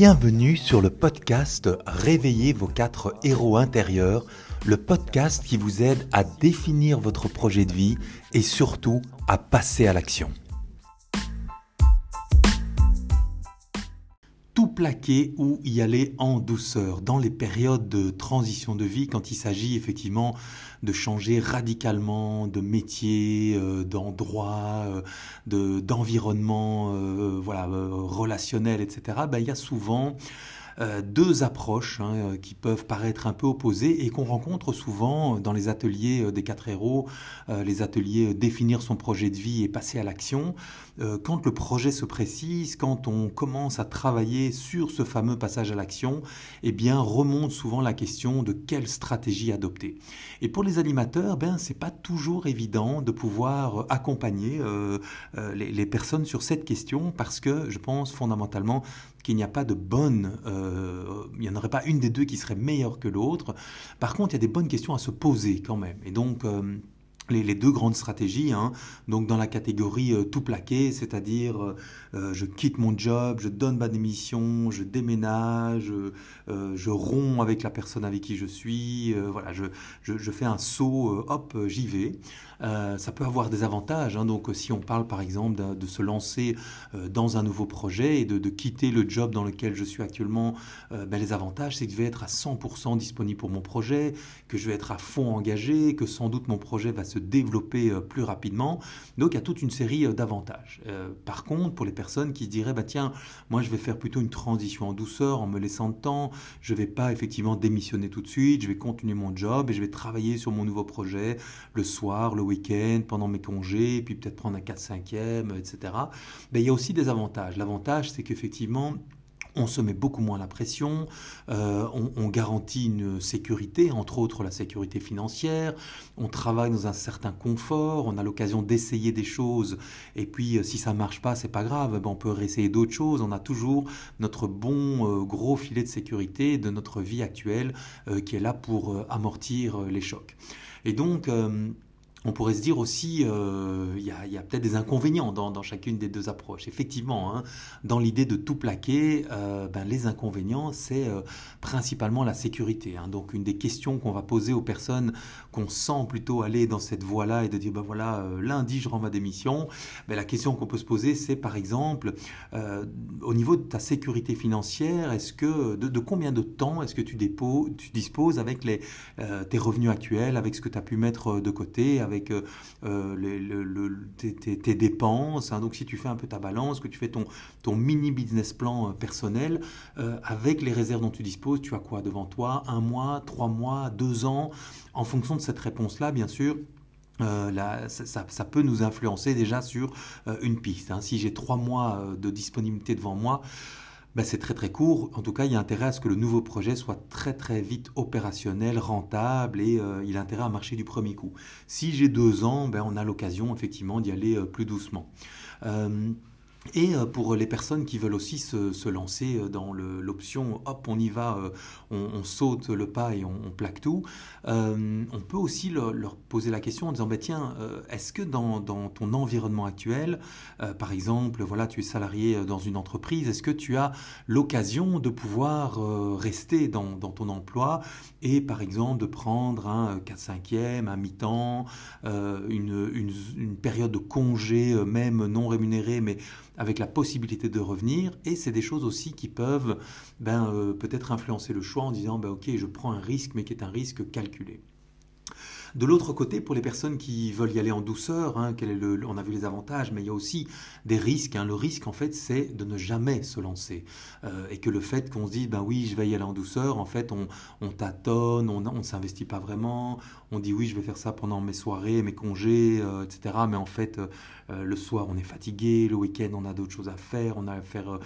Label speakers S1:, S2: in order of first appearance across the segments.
S1: Bienvenue sur le podcast Réveillez vos quatre héros intérieurs, le podcast qui vous aide à définir votre projet de vie et surtout à passer à l'action. Tout plaquer ou y aller en douceur dans les périodes de transition de vie quand il s'agit effectivement de changer radicalement de métier, euh, d'endroit, euh, de, d'environnement euh, voilà, relationnel, etc. Ben, il y a souvent euh, deux approches hein, euh, qui peuvent paraître un peu opposées et qu'on rencontre souvent dans les ateliers euh, des quatre héros, les ateliers définir son projet de vie et passer à l'action. quand le projet se précise, quand on commence à travailler sur ce fameux passage à l'action, eh bien remonte souvent la question de quelle stratégie adopter. Et pour les animateurs, ben c'est pas toujours évident de pouvoir accompagner les, les personnes sur cette question parce que je pense fondamentalement qu'il n'y a pas de bonne, euh, il n'y en aurait pas une des deux qui serait meilleure que l'autre. Par contre, il y a des bonnes questions à se poser quand même. Et donc, euh, les, deux grandes stratégies, hein. donc dans la catégorie euh, tout plaqué, c'est-à-dire je quitte mon job, je donne ma démission, je déménage, je romps avec la personne avec qui je suis, voilà, je, je, fais un saut, hop, j'y vais. Euh, ça peut avoir des avantages. Hein. Donc, si on parle par exemple de, se lancer euh, dans un nouveau projet et de, quitter le job dans lequel je suis actuellement, euh, ben, les avantages, c'est que je vais être à 100% disponible pour mon projet, que je vais être à fond engagé, que sans doute mon projet va se développer plus rapidement. Donc, il y a toute une série d'avantages. par contre, pour les personnes qui se diraient, bah, tiens, moi, je vais faire plutôt une transition en douceur, en me laissant de temps, je ne vais pas effectivement démissionner tout de suite, je vais continuer mon job et je vais travailler sur mon nouveau projet le soir, le week-end, pendant mes congés, puis peut-être prendre un 4-5e, etc. Ben, il y a aussi des avantages. L'avantage, c'est qu'effectivement, on se met beaucoup moins la pression, euh, on, garantit une sécurité, entre autres la sécurité financière, on travaille dans un certain confort, on a l'occasion d'essayer des choses, et puis euh, si ça marche pas, c'est pas grave, ben, on peut réessayer d'autres choses, on a toujours notre bon euh, gros filet de sécurité de notre vie actuelle qui est là pour amortir les chocs. Et donc, on pourrait se dire aussi, euh, il y a, peut-être des inconvénients dans, chacune des deux approches. Effectivement, hein, dans l'idée de tout plaquer, euh, ben, les inconvénients, c'est euh, principalement la sécurité. Hein. Donc, une des questions qu'on va poser aux personnes qu'on sent plutôt aller dans cette voie-là et de dire, ben voilà, lundi, je rends ma démission, ben, la question qu'on peut se poser, c'est par exemple, au niveau de ta sécurité financière, est-ce que de, combien de temps est-ce que tu, tu disposes avec les, tes revenus actuels, avec ce que tu as pu mettre de côté, avec euh, euh, tes, dépenses. Hein. donc si tu fais un peu ta balance, que tu fais ton, ton mini business plan euh, personnel, avec les réserves dont tu disposes, tu as quoi devant toi? Un mois, trois mois, deux ans? En fonction de cette réponse-là, bien sûr, ça, peut nous influencer déjà sur une piste. Hein. Si j'ai trois mois de disponibilité devant moi, ben, c'est très très court. En tout cas, il y a intérêt à ce que le nouveau projet soit très très vite opérationnel, rentable et euh, il a intérêt à marcher du premier coup. Si j'ai deux ans, ben, on a l'occasion effectivement d'y aller euh, plus doucement. Euh, et euh, pour les personnes qui veulent aussi se, lancer euh, dans l'option hop, on y va, euh, on, saute le pas et on, plaque tout, on peut aussi leur, poser la question en disant bah, tiens, est-ce que dans, ton environnement actuel, par exemple, voilà, tu es salarié dans une entreprise, est-ce que tu as l'occasion de pouvoir rester dans, ton emploi et par exemple de prendre un 4-5e, un mi-temps, une, une, période de congé, même non rémunéré, mais avec la possibilité de revenir. Et c'est des choses aussi qui peuvent ben, euh, peut-être influencer le choix en disant ben, ok, je prends un risque, mais qui est un risque calculé. De l'autre côté, pour les personnes qui veulent y aller en douceur, hein, on a vu les avantages, mais il y a aussi des risques. Hein. Le risque, en fait, c'est de ne jamais se lancer. Euh, et que le fait qu'on se dise, ben oui, je vais y aller en douceur, en fait, on, on tâtonne, on ne s'investit pas vraiment, on dit oui, je vais faire ça pendant mes soirées, mes congés, euh, etc. Mais en fait, euh, le soir, on est fatigué, le week-end, on a d'autres choses à faire, on a à faire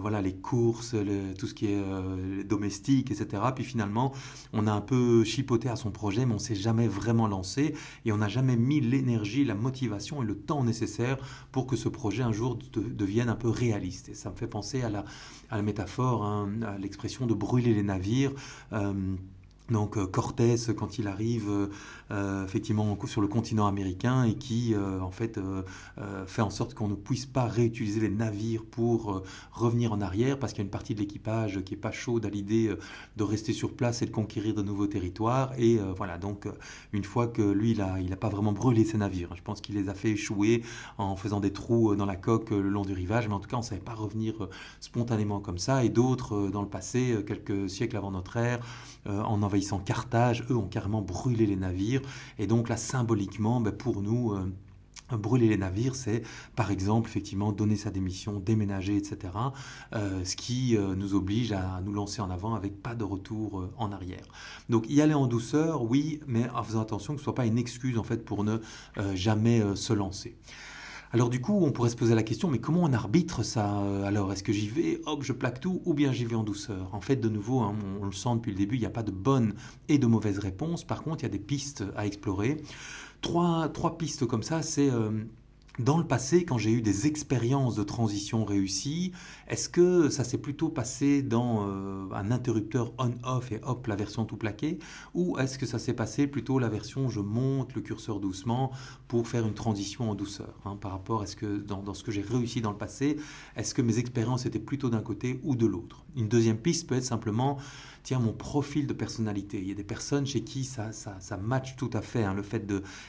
S1: voilà, les courses, tout ce qui est domestique, etc. Puis finalement, on a un peu chipoté à son projet, mais on ne s'est jamais lancé et on n'a jamais mis l'énergie, la motivation et le temps nécessaire pour que ce projet un jour devienne un peu réaliste. Et ça me fait penser à la, à la métaphore, hein, à l'expression de brûler les navires. Euh, donc Cortés quand il arrive euh, effectivement sur le continent américain et qui euh, en fait euh, fait en sorte qu'on ne puisse pas réutiliser les navires pour revenir en arrière parce qu'il y a une partie de l'équipage qui est pas chaude à l'idée de rester sur place et de conquérir de nouveaux territoires. Et voilà donc une fois que lui il a il a pas vraiment brûlé ses navires je pense qu'il les a fait échouer en faisant des trous dans la coque le long du rivage mais en tout cas on savait pas revenir spontanément comme ça. Et d'autres dans le passé quelques siècles avant notre ère en envahissant Carthage eux ont carrément brûlé les navires et donc là, symboliquement, ben, pour nous, euh, Brûler les navires, c'est par exemple effectivement donner sa démission, déménager, etc. Euh, ce qui euh, nous oblige à nous lancer en avant avec pas de retour en arrière. Donc y aller en douceur, oui, mais en faisant attention que ce soit pas une excuse en fait pour ne jamais se lancer. Alors du coup, on pourrait se poser la question, mais comment on arbitre ça euh, Alors, est-ce que j'y vais, hop, je plaque tout, ou bien j'y vais en douceur? En fait, de nouveau, hein, on, le sent depuis le début, il n'y a pas de bonne et de mauvaise réponse. Par contre, il y a des pistes à explorer. Trois, trois pistes comme ça, c'est... Euh, dans le passé, quand j'ai eu des expériences de transition réussies, est-ce que ça s'est plutôt passé dans euh, un interrupteur on-off et hop, la version tout plaqué Ou est-ce que ça s'est passé plutôt la version je monte le curseur doucement pour faire une transition en douceur hein, Par rapport à ce que dans, dans ce que j'ai réussi dans le passé, est-ce que mes expériences étaient plutôt d'un côté ou de l'autre? Une deuxième piste peut être simplement tiens, mon profil de personnalité. Il y a des personnes chez qui ça, ça, ça match tout à fait. Hein, le fait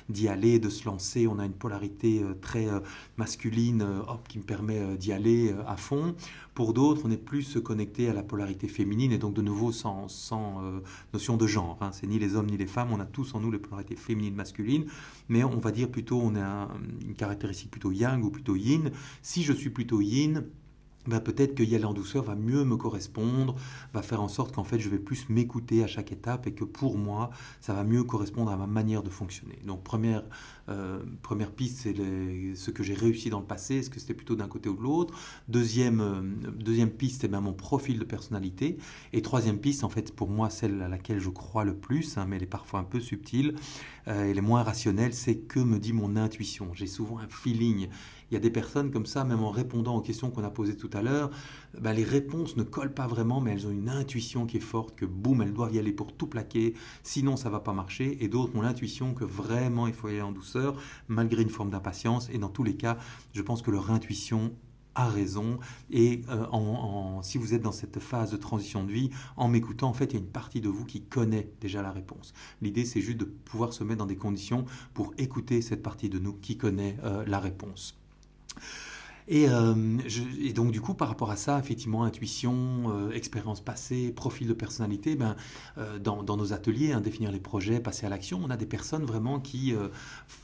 S1: d'y aller, de se lancer, on a une polarité euh, très euh, masculine euh, hop, qui me permet d'y aller à fond. Pour d'autres, on est plus connecté à la polarité féminine et donc de nouveau sans, sans notion de genre. Hein. C'est ni les hommes ni les femmes, on a tous en nous les polarités féminines, masculines, mais on va dire plutôt, on a une caractéristique plutôt yang ou plutôt yin. Si je suis plutôt yin, bah, peut-être que aller en douceur va mieux me correspondre, va faire en sorte qu'en fait je vais plus m'écouter à chaque étape et que pour moi ça va mieux correspondre à ma manière de fonctionner. Donc première, euh, première piste c'est ce que j'ai réussi dans le passé, est-ce que c'était plutôt d'un côté ou de l'autre? Deuxième, euh, deuxième piste c'est bien mon profil de personnalité. Et troisième piste en fait pour moi celle à laquelle je crois le plus, hein, mais elle est parfois un peu subtile, euh, elle est moins rationnelle, c'est que me dit mon intuition. J'ai souvent un feeling il y a des personnes comme ça, même en répondant aux questions qu'on a posées tout à ben, les réponses ne collent pas vraiment, mais elles ont une intuition qui est forte, que boum, elles doivent y aller pour tout plaquer, sinon ça va pas marcher. Et d'autres ont l'intuition que vraiment il faut y aller en douceur, malgré une forme d'impatience. Et dans tous les cas, je pense que leur intuition a raison. Et euh, si vous êtes dans cette phase de transition de vie, en m'écoutant, en fait, il y a une partie de vous qui connaît déjà la réponse. L'idée, c'est juste de pouvoir se mettre dans des conditions pour écouter cette partie de nous qui connaît euh, la réponse. Euh, et, donc du coup, par rapport à ça, effectivement, intuition, euh, expérience passée, profil de personnalité, ben, euh, dans, nos ateliers, hein, définir les projets, passer à l'action, on a des personnes vraiment qui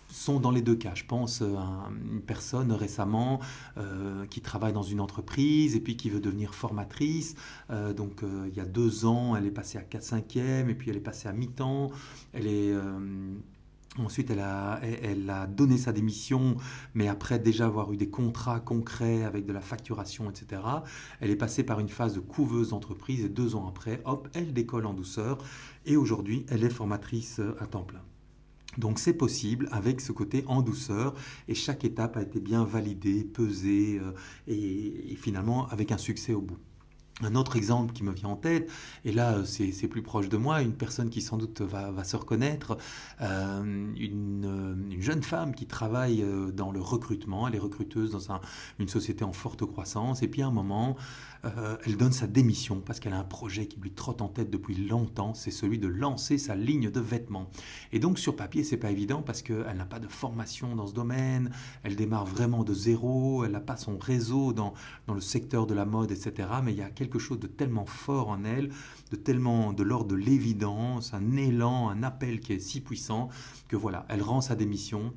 S1: sont dans les deux cas. Je pense à une personne récemment qui travaille dans une entreprise et puis qui veut devenir formatrice. donc il y a deux ans, elle est passée à 4-5e et puis elle est passée à mi-temps. Elle est Ensuite, elle a, donné sa démission, mais après déjà avoir eu des contrats concrets avec de la facturation, etc. Elle est passée par une phase de couveuse d'entreprise et deux ans après, hop, elle décolle en douceur et aujourd'hui, elle est formatrice à temps plein. Donc c'est possible avec ce côté en douceur et chaque étape a été bien validée, pesée euh, et finalement avec un succès au bout. Un autre exemple qui me vient en tête, et là c'est plus proche de moi, une personne qui sans doute va, se reconnaître, euh, une, jeune femme qui travaille euh, dans le recrutement, elle est recruteuse dans une société en forte croissance, et puis à un moment, euh, elle donne sa démission parce qu'elle a un projet qui lui trotte en tête depuis longtemps, c'est celui de lancer sa ligne de vêtements. Et donc sur papier, c'est pas évident parce qu'elle n'a pas de formation dans ce domaine, elle démarre vraiment de zéro, elle n'a pas son réseau dans, dans le secteur de la mode, etc. Mais il y a quelque chose de tellement fort en elle, de tellement de l'ordre de l'évidence, un élan, un appel qui est si puissant que voilà, elle rend sa démission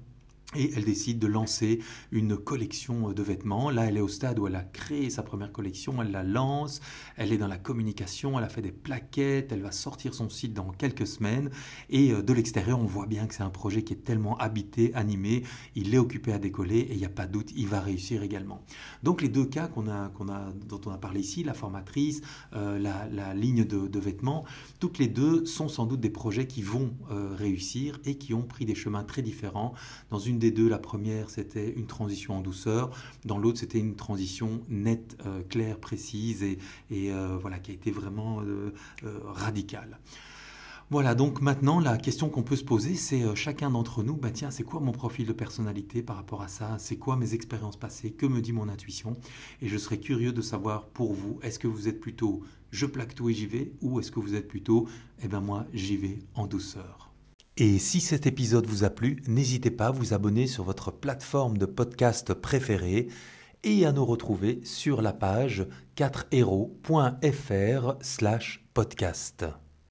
S1: et elle décide de lancer une collection de vêtements. Là, elle est au stade où elle a créé sa première collection, elle la lance, elle est dans la communication, elle a fait des plaquettes, elle va sortir son site dans quelques semaines. Et euh, de l'extérieur, on voit bien que c'est un projet qui est tellement habité, animé, il est occupé à décoller et il n'y a pas de doute, il va réussir également. Donc les deux cas dont on a parlé ici, la formatrice, euh, la, ligne de, vêtements, toutes les deux sont sans doute des projets qui vont euh, réussir et qui ont pris des chemins très différents dans une des deux, la première, c'était une transition en douceur. Dans l'autre, c'était une transition nette, euh, claire, précise et, euh, voilà, qui a été vraiment euh, radicale. Voilà, donc maintenant, la question qu'on peut se poser, c'est chacun d'entre nous, bah tiens, c'est quoi mon profil de personnalité par rapport à ça? C'est quoi mes expériences passées? Que me dit mon intuition? Et je serais curieux de savoir pour vous, est-ce que vous êtes plutôt je plaque tout et j'y vais Ou est-ce que vous êtes plutôt, eh ben moi, j'y vais en douceur et si cet épisode vous a plu, n'hésitez pas à vous abonner sur votre plateforme de podcast préférée et à nous retrouver sur la page 4héros.fr/podcast.